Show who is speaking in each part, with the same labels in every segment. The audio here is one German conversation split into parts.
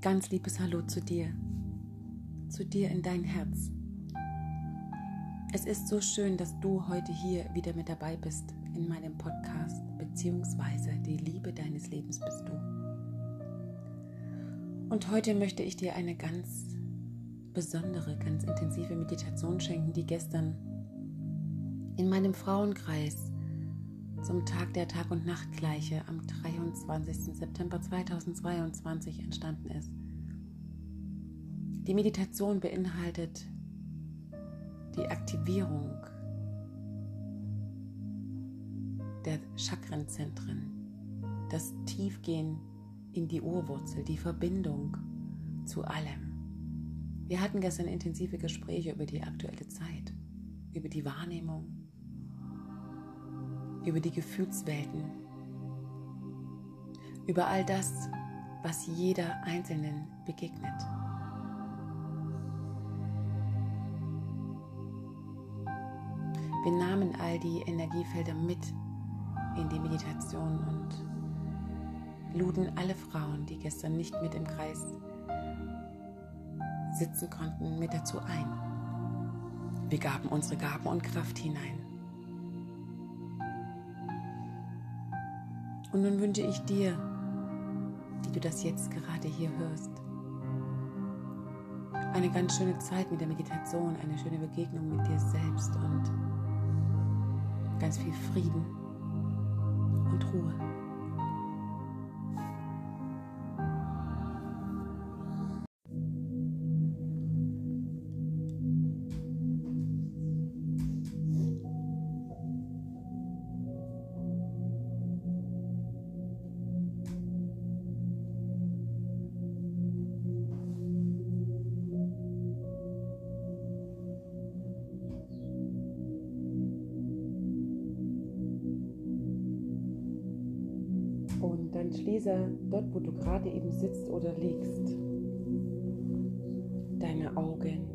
Speaker 1: ganz liebes Hallo zu dir, zu dir in dein Herz. Es ist so schön, dass du heute hier wieder mit dabei bist in meinem Podcast, beziehungsweise die Liebe deines Lebens bist du. Und heute möchte ich dir eine ganz besondere, ganz intensive Meditation schenken, die gestern in meinem Frauenkreis zum Tag der Tag- und Nachtgleiche am 23. September 2022 entstanden ist. Die Meditation beinhaltet die Aktivierung der Chakrenzentren, das Tiefgehen in die Urwurzel, die Verbindung zu allem. Wir hatten gestern intensive Gespräche über die aktuelle Zeit, über die Wahrnehmung, über die Gefühlswelten, über all das, was jeder Einzelnen begegnet. Wir nahmen all die Energiefelder mit in die Meditation und luden alle Frauen, die gestern nicht mit im Kreis sitzen konnten, mit dazu ein. Wir gaben unsere Gaben und Kraft hinein. Und nun wünsche ich dir, die du das jetzt gerade hier hörst, eine ganz schöne Zeit mit der Meditation, eine schöne Begegnung mit dir selbst und ganz viel Frieden und Ruhe. Schließe dort, wo du gerade eben sitzt oder liegst, deine Augen.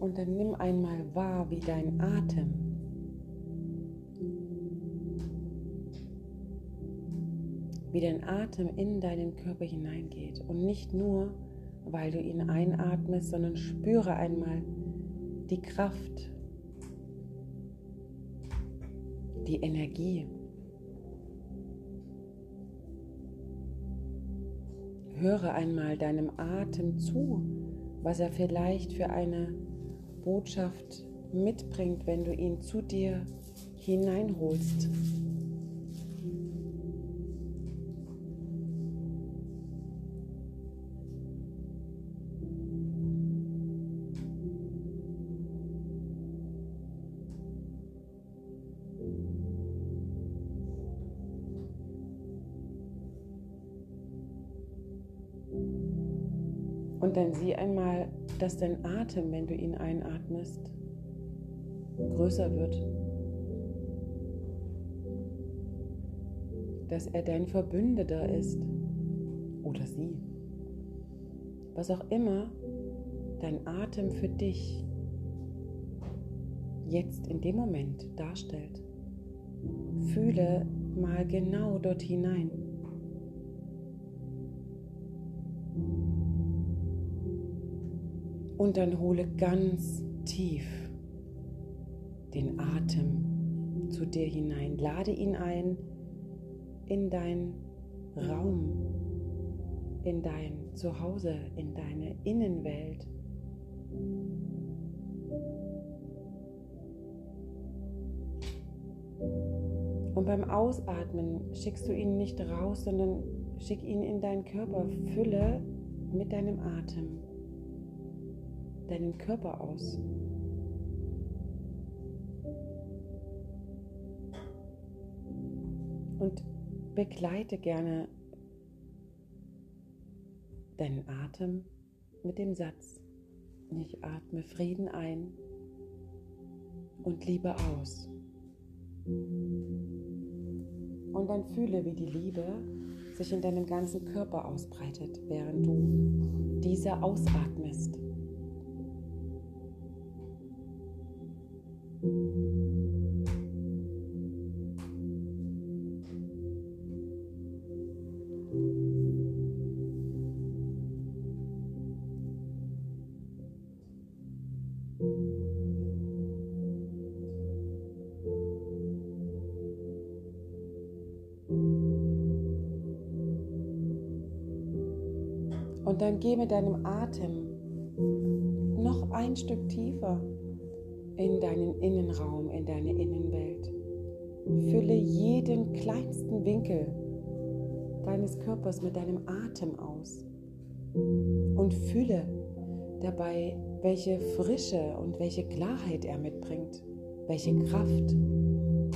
Speaker 1: Und dann nimm einmal wahr, wie dein Atem wie dein Atem in deinen Körper hineingeht. Und nicht nur, weil du ihn einatmest, sondern spüre einmal die Kraft, die Energie. Höre einmal deinem Atem zu, was er vielleicht für eine Botschaft mitbringt, wenn du ihn zu dir hineinholst. Sieh einmal, dass dein Atem, wenn du ihn einatmest, größer wird. Dass er dein Verbündeter ist oder sie. Was auch immer dein Atem für dich jetzt in dem Moment darstellt. Fühle mal genau dort hinein. Und dann hole ganz tief den Atem zu dir hinein. Lade ihn ein in dein Raum, in dein Zuhause, in deine Innenwelt. Und beim Ausatmen schickst du ihn nicht raus, sondern schick ihn in deinen Körper. Fülle mit deinem Atem deinen Körper aus. Und begleite gerne deinen Atem mit dem Satz, ich atme Frieden ein und Liebe aus. Und dann fühle, wie die Liebe sich in deinem ganzen Körper ausbreitet, während du diese ausatmest. Und dann geh mit deinem Atem noch ein Stück tiefer in deinen Innenraum, in deine Innenwelt. Fülle jeden kleinsten Winkel deines Körpers mit deinem Atem aus und fühle dabei, welche Frische und welche Klarheit er mitbringt, welche Kraft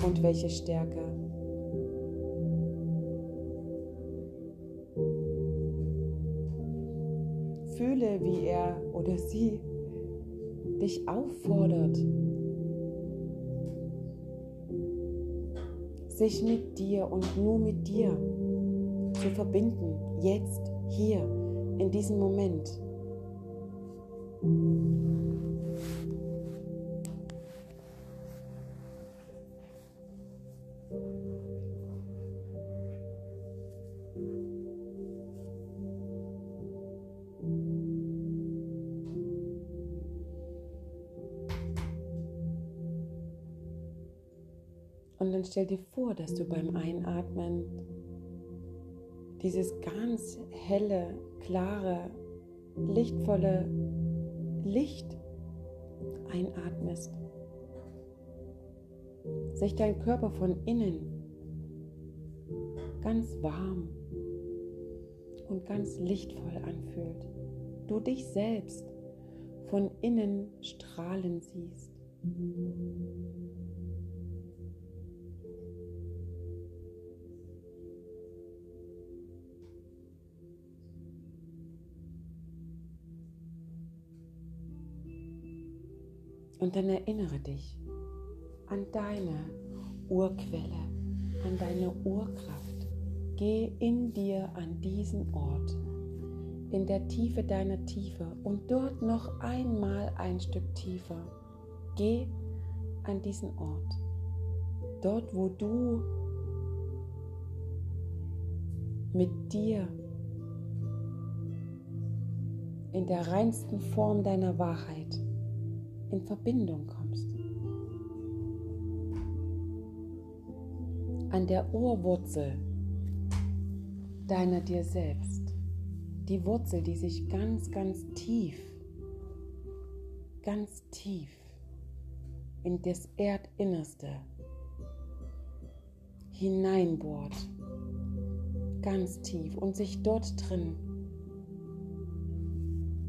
Speaker 1: und welche Stärke. Fühle, wie er oder sie dich auffordert, sich mit dir und nur mit dir zu verbinden, jetzt, hier, in diesem Moment. Stell dir vor, dass du beim Einatmen dieses ganz helle, klare, lichtvolle Licht einatmest. Sich dein Körper von innen ganz warm und ganz lichtvoll anfühlt. Du dich selbst von innen strahlen siehst. Und dann erinnere dich an deine Urquelle, an deine Urkraft. Geh in dir an diesen Ort, in der Tiefe deiner Tiefe und dort noch einmal ein Stück tiefer. Geh an diesen Ort, dort wo du mit dir in der reinsten Form deiner Wahrheit in Verbindung kommst. An der Urwurzel deiner dir selbst. Die Wurzel, die sich ganz, ganz tief, ganz tief in das Erdinnerste hineinbohrt. Ganz tief und sich dort drin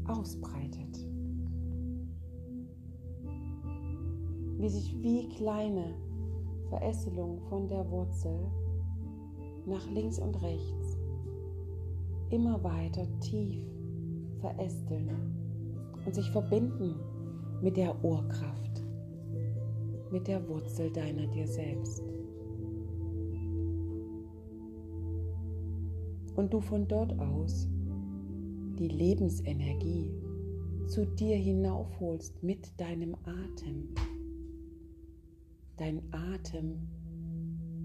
Speaker 1: ausbreitet. Wie sich wie kleine Verästelungen von der Wurzel nach links und rechts immer weiter tief verästeln und sich verbinden mit der Urkraft, mit der Wurzel deiner dir selbst. Und du von dort aus die Lebensenergie zu dir hinaufholst mit deinem Atem. Dein Atem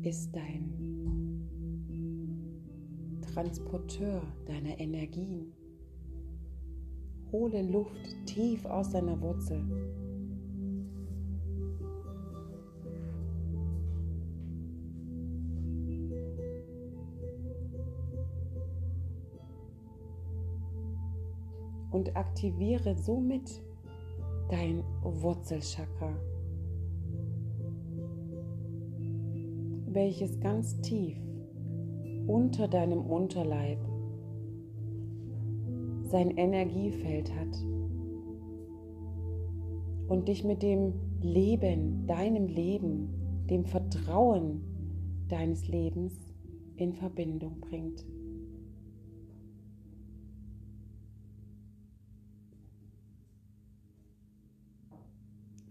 Speaker 1: ist dein Transporteur deiner Energien. Hole Luft tief aus deiner Wurzel. Und aktiviere somit dein Wurzelchakra. Welches ganz tief unter deinem Unterleib sein Energiefeld hat und dich mit dem Leben, deinem Leben, dem Vertrauen deines Lebens in Verbindung bringt.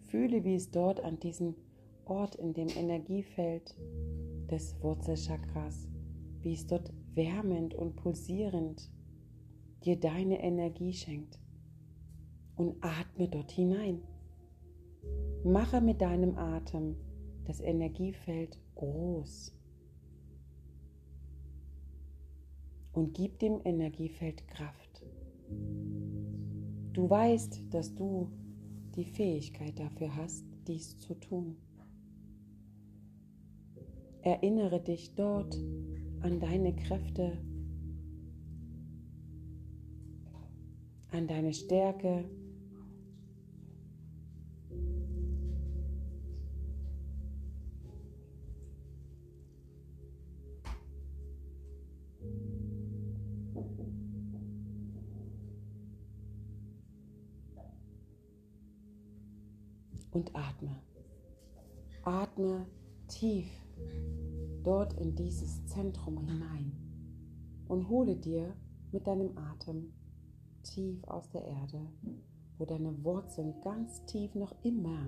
Speaker 1: Fühle, wie es dort an diesem Ort in dem Energiefeld des Wurzelchakras wie es dort wärmend und pulsierend dir deine Energie schenkt. Und atme dort hinein. Mache mit deinem Atem das Energiefeld groß. Und gib dem Energiefeld Kraft. Du weißt, dass du die Fähigkeit dafür hast, dies zu tun. Erinnere dich dort an deine Kräfte, an deine Stärke. Und atme. Atme tief dort in dieses Zentrum hinein und hole dir mit deinem Atem tief aus der Erde, wo deine Wurzeln ganz tief noch immer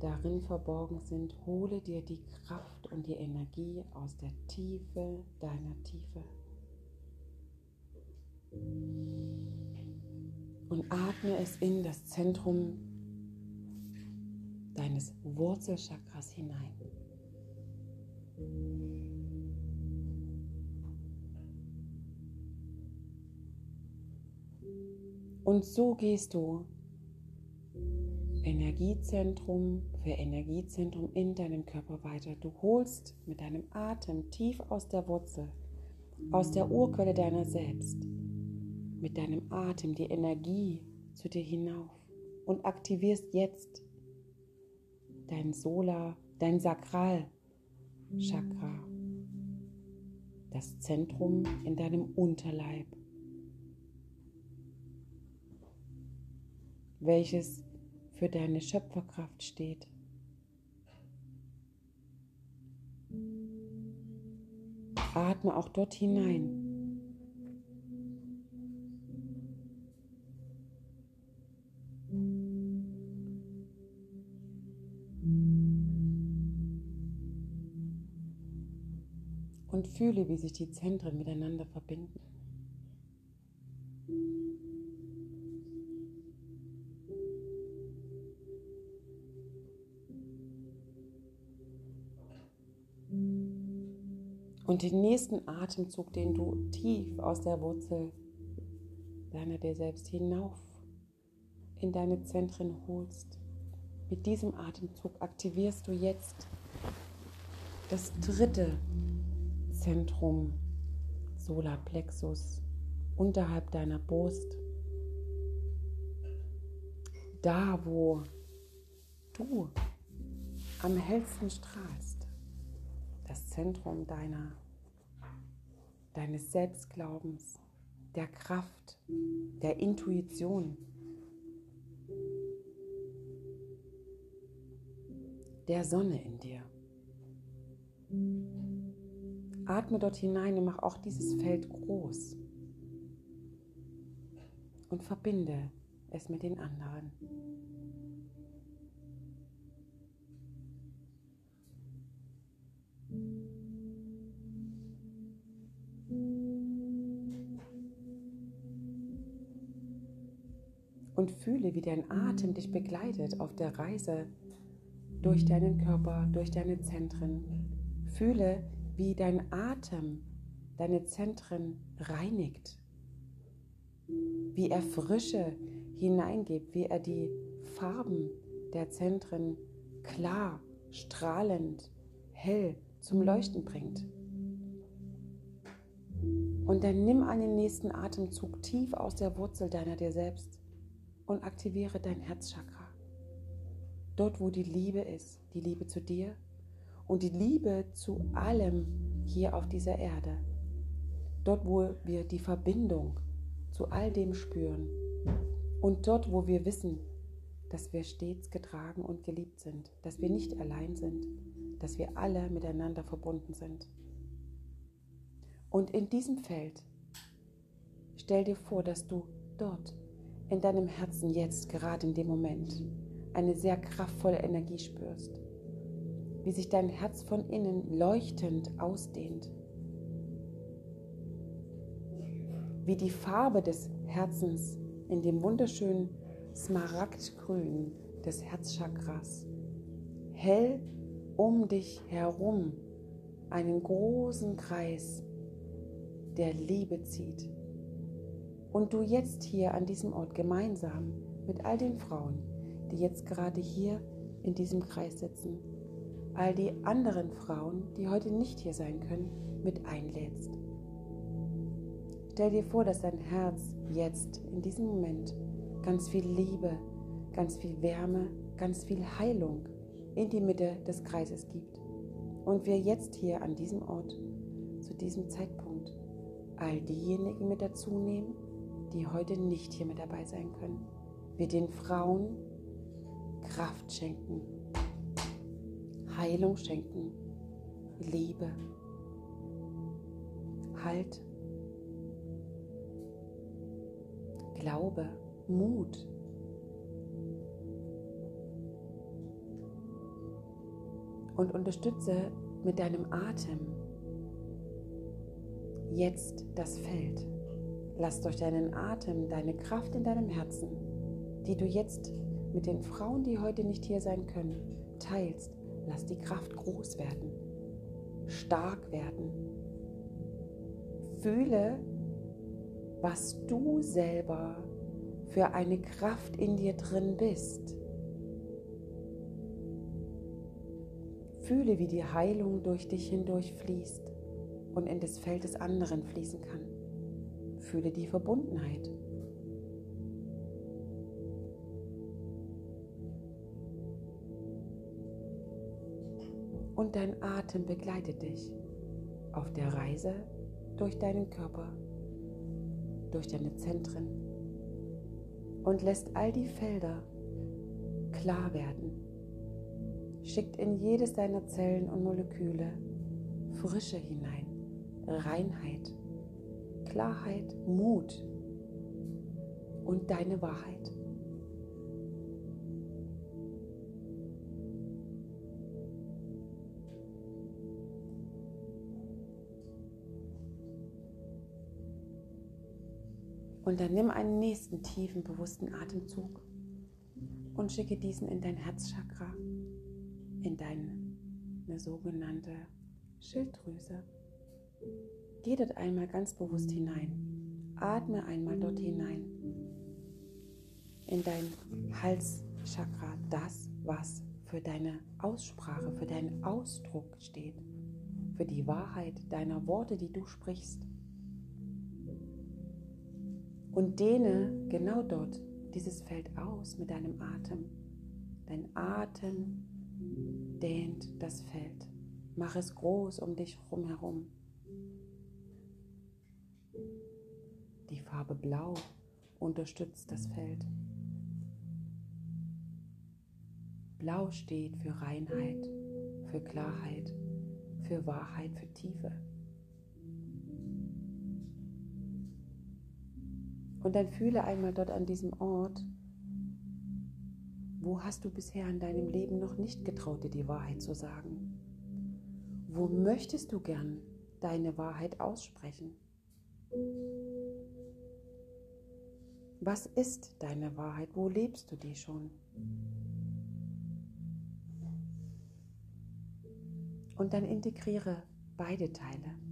Speaker 1: darin verborgen sind, hole dir die Kraft und die Energie aus der Tiefe deiner Tiefe. Und atme es in das Zentrum deines Wurzelchakras hinein. Und so gehst du Energiezentrum für Energiezentrum in deinem Körper weiter. Du holst mit deinem Atem tief aus der Wurzel, aus der Urquelle deiner selbst, mit deinem Atem die Energie zu dir hinauf und aktivierst jetzt dein Solar, dein Sakral Chakra, das Zentrum in deinem Unterleib, welches für deine Schöpferkraft steht. Atme auch dort hinein. Fühle, wie sich die Zentren miteinander verbinden. Und den nächsten Atemzug, den du tief aus der Wurzel deiner dir selbst hinauf in deine Zentren holst, mit diesem Atemzug aktivierst du jetzt das dritte Zentrum Solarplexus unterhalb deiner Brust. Da, wo du am hellsten strahlst. Das Zentrum deiner, deines Selbstglaubens, der Kraft, der Intuition, der Sonne in dir. Atme dort hinein und mach auch dieses Feld groß. Und verbinde es mit den anderen. Und fühle, wie dein Atem dich begleitet auf der Reise durch deinen Körper, durch deine Zentren. Fühle, wie dein Atem deine Zentren reinigt, wie er Frische hineingibt, wie er die Farben der Zentren klar, strahlend, hell zum Leuchten bringt. Und dann nimm einen nächsten Atemzug tief aus der Wurzel deiner dir selbst und aktiviere dein Herzchakra. Dort, wo die Liebe ist, die Liebe zu dir, und die Liebe zu allem hier auf dieser Erde. Dort, wo wir die Verbindung zu all dem spüren und dort, wo wir wissen, dass wir stets getragen und geliebt sind, dass wir nicht allein sind, dass wir alle miteinander verbunden sind. Und in diesem Feld stell dir vor, dass du dort in deinem Herzen jetzt gerade in dem Moment eine sehr kraftvolle Energie spürst wie sich dein Herz von innen leuchtend ausdehnt. Wie die Farbe des Herzens in dem wunderschönen Smaragdgrün des Herzchakras hell um dich herum einen großen Kreis der Liebe zieht. Und du jetzt hier an diesem Ort gemeinsam mit all den Frauen, die jetzt gerade hier in diesem Kreis sitzen, all die anderen Frauen, die heute nicht hier sein können, mit einlädst. Stell dir vor, dass dein Herz jetzt in diesem Moment ganz viel Liebe, ganz viel Wärme, ganz viel Heilung in die Mitte des Kreises gibt. Und wir jetzt hier an diesem Ort, zu diesem Zeitpunkt, all diejenigen mit dazu nehmen, die heute nicht hier mit dabei sein können. Wir den Frauen Kraft schenken, Heilung schenken, Liebe, Halt, Glaube, Mut. Und unterstütze mit deinem Atem jetzt das Feld. Lass durch deinen Atem deine Kraft in deinem Herzen, die du jetzt mit den Frauen, die heute nicht hier sein können, teilst, lass die Kraft groß werden, stark werden. Fühle, was du selber für eine Kraft in dir drin bist. Fühle, wie die Heilung durch dich hindurch fließt und in das Feld des anderen fließen kann. Fühle die Verbundenheit. Und dein Atem begleitet dich auf der Reise durch deinen Körper, durch deine Zentren und lässt all die Felder klar werden. Schickt in jedes deiner Zellen und Moleküle Frische hinein, Reinheit, Klarheit, Mut und deine Wahrheit. Und dann nimm einen nächsten tiefen, bewussten Atemzug und schicke diesen in dein Herzchakra, in deine sogenannte Schilddrüse. Geh dort einmal ganz bewusst hinein. Atme einmal dort hinein. In dein Halschakra, das, was für deine Aussprache, für deinen Ausdruck steht, für die Wahrheit deiner Worte, die du sprichst und dehne genau dort dieses Feld aus mit deinem Atem. Dein Atem dehnt das Feld. Mach es groß um dich herum. Die Farbe Blau unterstützt das Feld. Blau steht für Reinheit, für Klarheit, für Wahrheit, für Tiefe. Und dann fühle einmal dort an diesem Ort, wo hast du bisher in deinem Leben noch nicht getraut, dir die Wahrheit zu sagen? Wo möchtest du gern deine Wahrheit aussprechen? Was ist deine Wahrheit? Wo lebst du die schon? Und dann integriere beide Teile.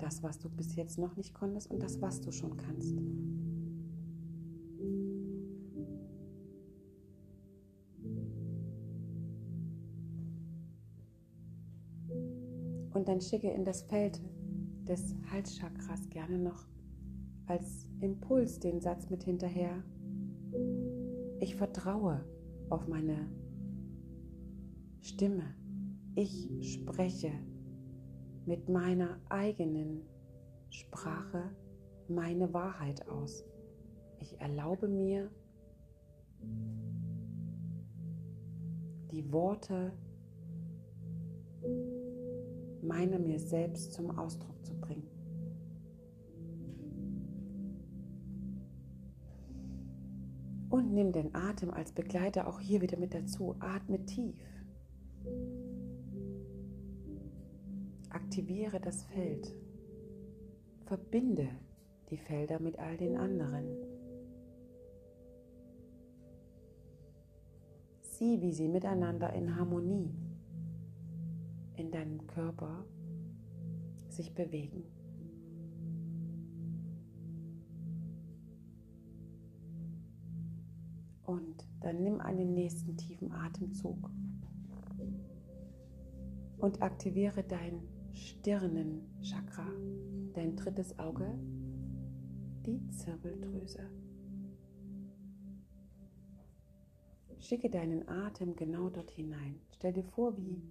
Speaker 1: Das, was du bis jetzt noch nicht konntest und das, was du schon kannst. Und dann schicke in das Feld des Halschakras gerne noch als Impuls den Satz mit hinterher. Ich vertraue auf meine Stimme. Ich spreche mit meiner eigenen Sprache meine Wahrheit aus. Ich erlaube mir, die Worte meiner mir selbst zum Ausdruck zu bringen. Und nimm den Atem als Begleiter auch hier wieder mit dazu. Atme tief. Aktiviere das Feld. Verbinde die Felder mit all den anderen. Sieh, wie sie miteinander in Harmonie in deinem Körper sich bewegen. Und dann nimm einen nächsten tiefen Atemzug und aktiviere dein Stirnenchakra, dein drittes Auge, die Zirbeldrüse. Schicke deinen Atem genau dort hinein. Stell dir vor, wie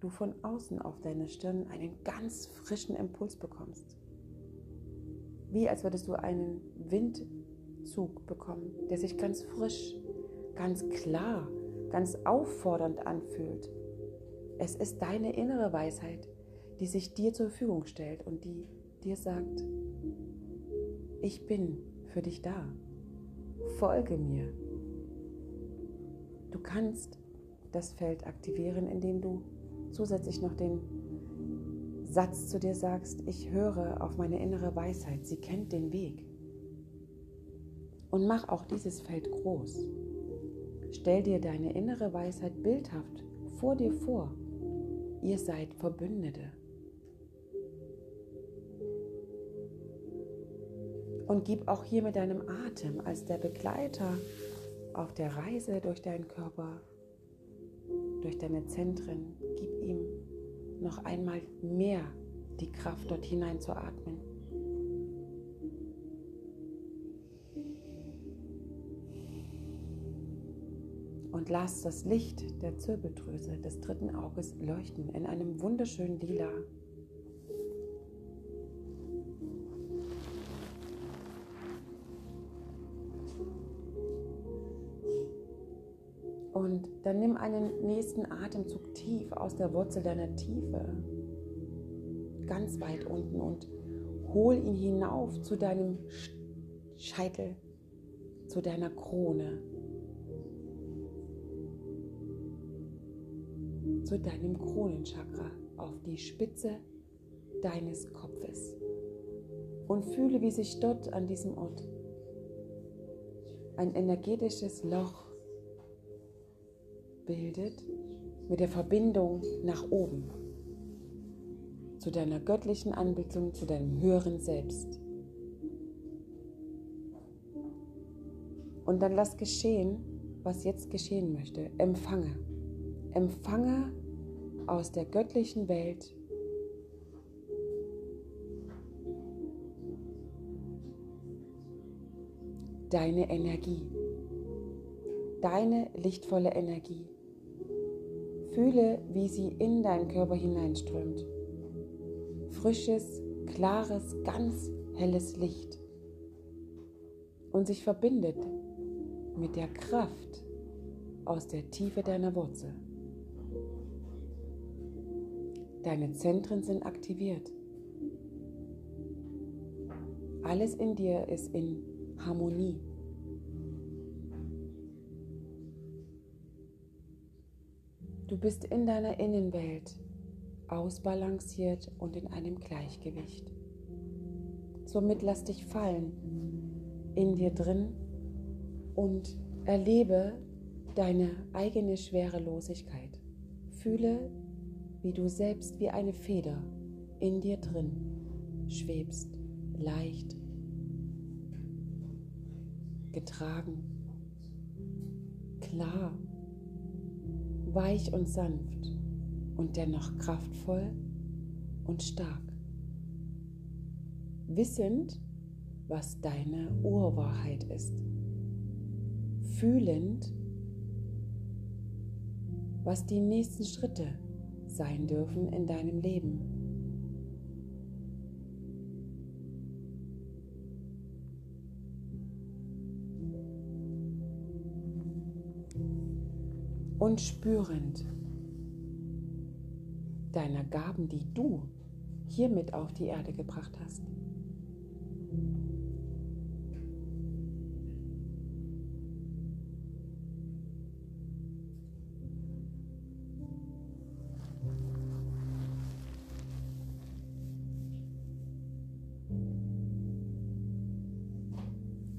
Speaker 1: du von außen auf deine Stirn einen ganz frischen Impuls bekommst. Wie als würdest du einen Windzug bekommen, der sich ganz frisch, ganz klar, ganz auffordernd anfühlt. Es ist deine innere Weisheit, die sich dir zur Verfügung stellt und die dir sagt, ich bin für dich da. Folge mir. Du kannst das Feld aktivieren, indem du zusätzlich noch den Satz zu dir sagst, ich höre auf meine innere Weisheit, sie kennt den Weg. Und mach auch dieses Feld groß. Stell dir deine innere Weisheit bildhaft vor dir vor. Ihr seid Verbündete. Und gib auch hier mit deinem Atem als der Begleiter auf der Reise durch deinen Körper, durch deine Zentren, gib ihm noch einmal mehr die Kraft, dort hinein zu atmen. Und lass das Licht der Zirbeldrüse des dritten Auges leuchten in einem wunderschönen Lila. Und dann nimm einen nächsten Atemzug tief aus der Wurzel deiner Tiefe, ganz weit unten und hol ihn hinauf zu deinem Scheitel, zu deiner Krone, zu deinem Kronenchakra, auf die Spitze deines Kopfes. Und fühle, wie sich dort an diesem Ort ein energetisches Loch bildet mit der Verbindung nach oben, zu deiner göttlichen Anbetung, zu deinem höheren Selbst. Und dann lass geschehen, was jetzt geschehen möchte. Empfange. Empfange aus der göttlichen Welt deine Energie, deine lichtvolle Energie. Fühle, wie sie in deinen Körper hineinströmt. Frisches, klares, ganz helles Licht. Und sich verbindet mit der Kraft aus der Tiefe deiner Wurzel. Deine Zentren sind aktiviert. Alles in dir ist in Harmonie. Du bist in deiner Innenwelt ausbalanciert und in einem Gleichgewicht. Somit lass dich fallen in dir drin und erlebe deine eigene Schwerelosigkeit. Fühle, wie du selbst wie eine Feder in dir drin schwebst, leicht, getragen, klar weich und sanft und dennoch kraftvoll und stark. Wissend, was deine Urwahrheit ist. Fühlend, was die nächsten Schritte sein dürfen in deinem Leben. und spürend deiner Gaben, die du hiermit auf die Erde gebracht hast.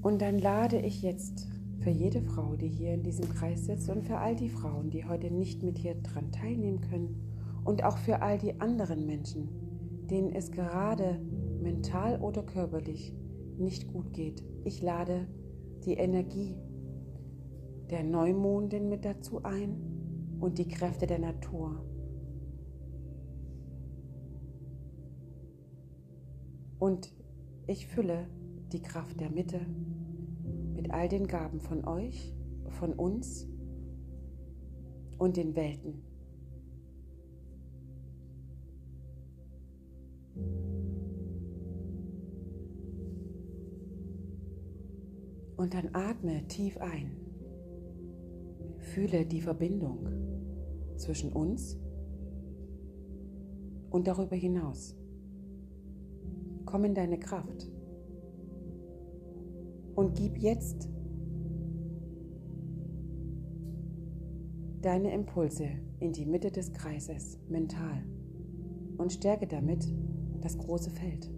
Speaker 1: Und dann lade ich jetzt für jede Frau, die hier in diesem Kreis sitzt und für all die Frauen, die heute nicht mit hier dran teilnehmen können und auch für all die anderen Menschen, denen es gerade mental oder körperlich nicht gut geht. Ich lade die Energie der Neumondin mit dazu ein und die Kräfte der Natur. Und ich fülle die Kraft der Mitte all den Gaben von euch, von uns und den Welten. Und dann atme tief ein. Fühle die Verbindung zwischen uns und darüber hinaus. Komm in deine Kraft und gib jetzt deine Impulse in die Mitte des Kreises mental und stärke damit das große Feld.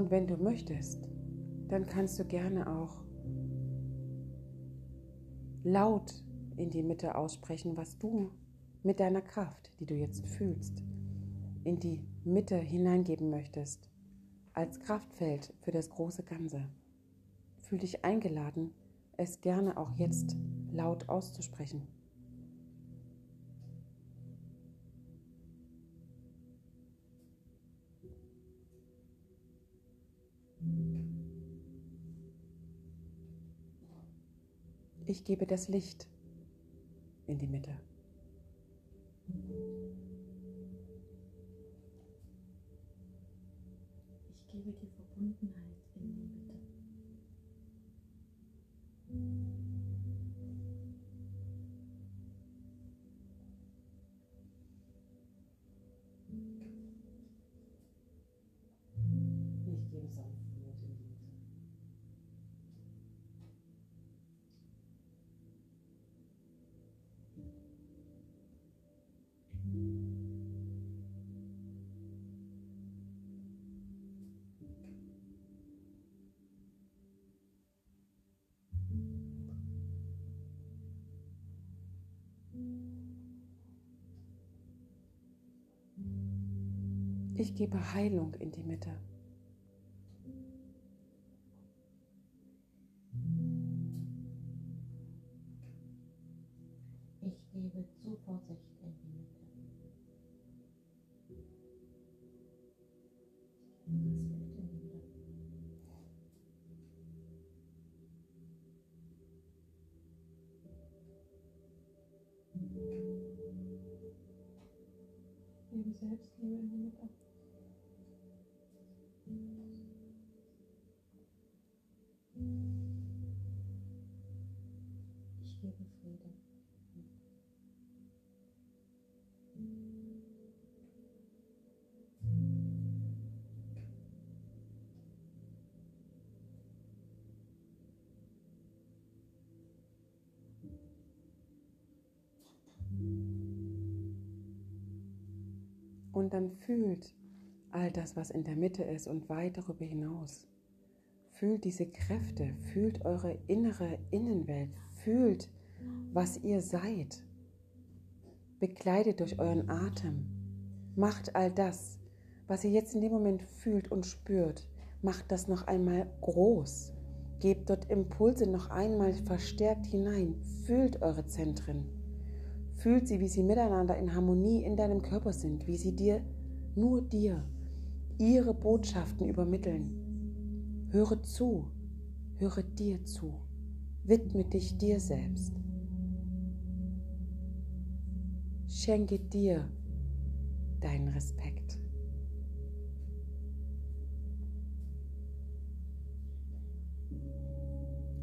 Speaker 1: Und wenn du möchtest, dann kannst du gerne auch laut in die Mitte aussprechen, was du mit deiner Kraft, die du jetzt fühlst, in die Mitte hineingeben möchtest, als Kraftfeld für das große Ganze. Fühl dich eingeladen, es gerne auch jetzt laut auszusprechen. Ich gebe das Licht in die Mitte.
Speaker 2: Ich gebe die Verbundenheit
Speaker 1: Ich gebe Heilung in die Mitte.
Speaker 2: Ich gebe Zuversicht in die Mitte. Selbstliebe in die Mitte.
Speaker 1: Und dann fühlt all das, was in der Mitte ist und weit darüber hinaus. Fühlt diese Kräfte, fühlt eure innere Innenwelt, fühlt, was ihr seid. Bekleidet durch euren Atem. Macht all das, was ihr jetzt in dem Moment fühlt und spürt, macht das noch einmal groß. Gebt dort Impulse noch einmal verstärkt hinein. Fühlt eure Zentren. Fühlt sie, wie sie miteinander in Harmonie in deinem Körper sind, wie sie dir, nur dir, ihre Botschaften übermitteln. Höre zu, höre dir zu, widme dich dir selbst, schenke dir deinen Respekt.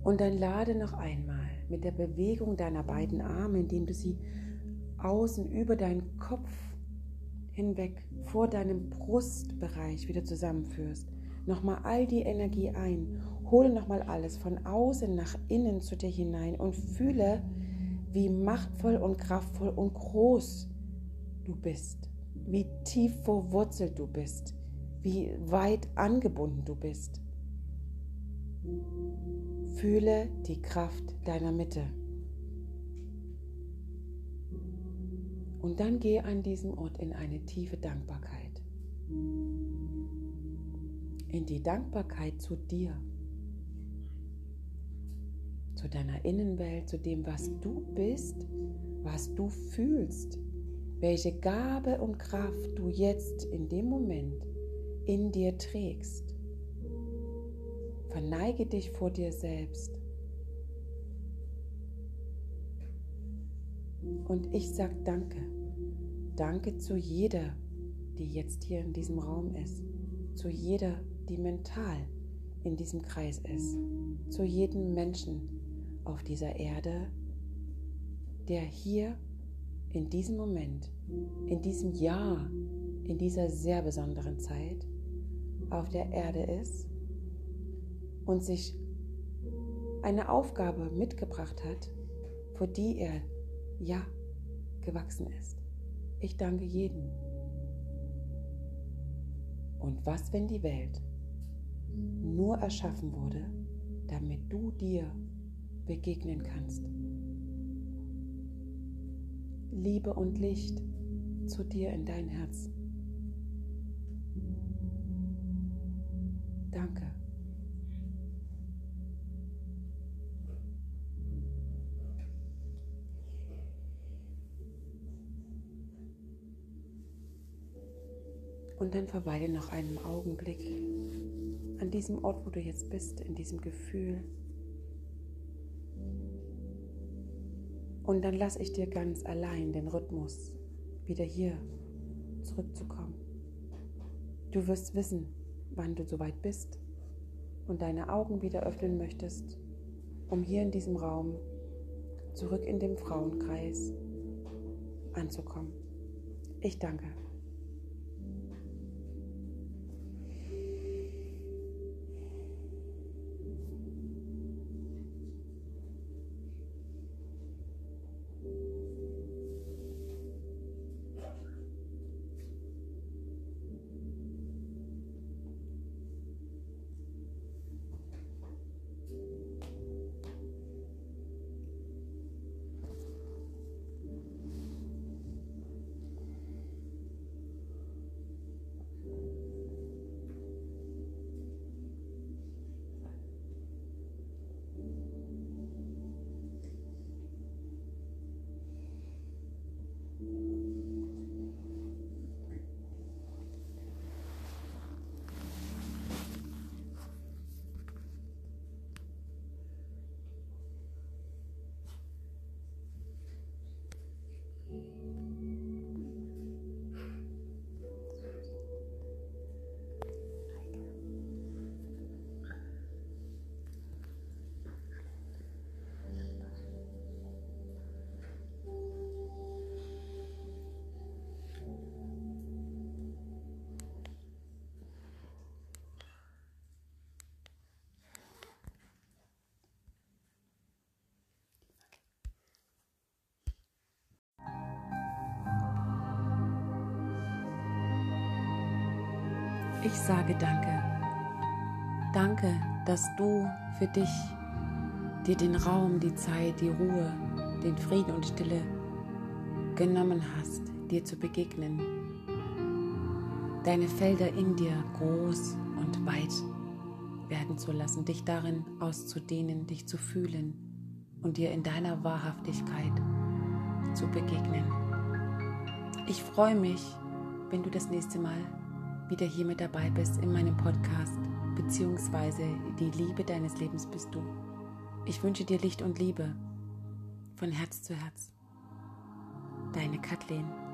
Speaker 1: Und dann lade noch einmal mit der Bewegung deiner beiden Arme, indem du sie außen über deinen Kopf hinweg vor deinem Brustbereich wieder zusammenführst. Nochmal all die Energie ein. Hole nochmal alles von außen nach innen zu dir hinein und fühle, wie machtvoll und kraftvoll und groß du bist. Wie tief verwurzelt du bist. Wie weit angebunden du bist. Fühle die Kraft deiner Mitte. Und dann gehe an diesem Ort in eine tiefe Dankbarkeit. In die Dankbarkeit zu dir, zu deiner Innenwelt, zu dem, was du bist, was du fühlst, welche Gabe und Kraft du jetzt in dem Moment in dir trägst. Verneige dich vor dir selbst. Und ich sage danke. Danke zu jeder, die jetzt hier in diesem Raum ist. Zu jeder, die mental in diesem Kreis ist. Zu jedem Menschen auf dieser Erde, der hier in diesem Moment, in diesem Jahr, in dieser sehr besonderen Zeit auf der Erde ist und sich eine Aufgabe mitgebracht hat, vor die er ja gewachsen ist. Ich danke jedem. Und was, wenn die Welt nur erschaffen wurde, damit du dir begegnen kannst? Liebe und Licht zu dir in dein Herz. Danke. Und dann verweile noch einen Augenblick an diesem Ort, wo du jetzt bist, in diesem Gefühl. Und dann lasse ich dir ganz allein den Rhythmus, wieder hier zurückzukommen. Du wirst wissen, wann du soweit bist und deine Augen wieder öffnen möchtest, um hier in diesem Raum zurück in dem Frauenkreis anzukommen. Ich danke. Ich sage danke. Danke, dass du für dich dir den Raum, die Zeit, die Ruhe, den Frieden und Stille genommen hast, dir zu begegnen. Deine Felder in dir groß und weit werden zu lassen, dich darin auszudehnen, dich zu fühlen und dir in deiner Wahrhaftigkeit zu begegnen. Ich freue mich, wenn du das nächste Mal wieder hier mit dabei bist in meinem Podcast, beziehungsweise die Liebe deines Lebens bist du. Ich wünsche dir Licht und Liebe von Herz zu Herz. Deine Kathleen.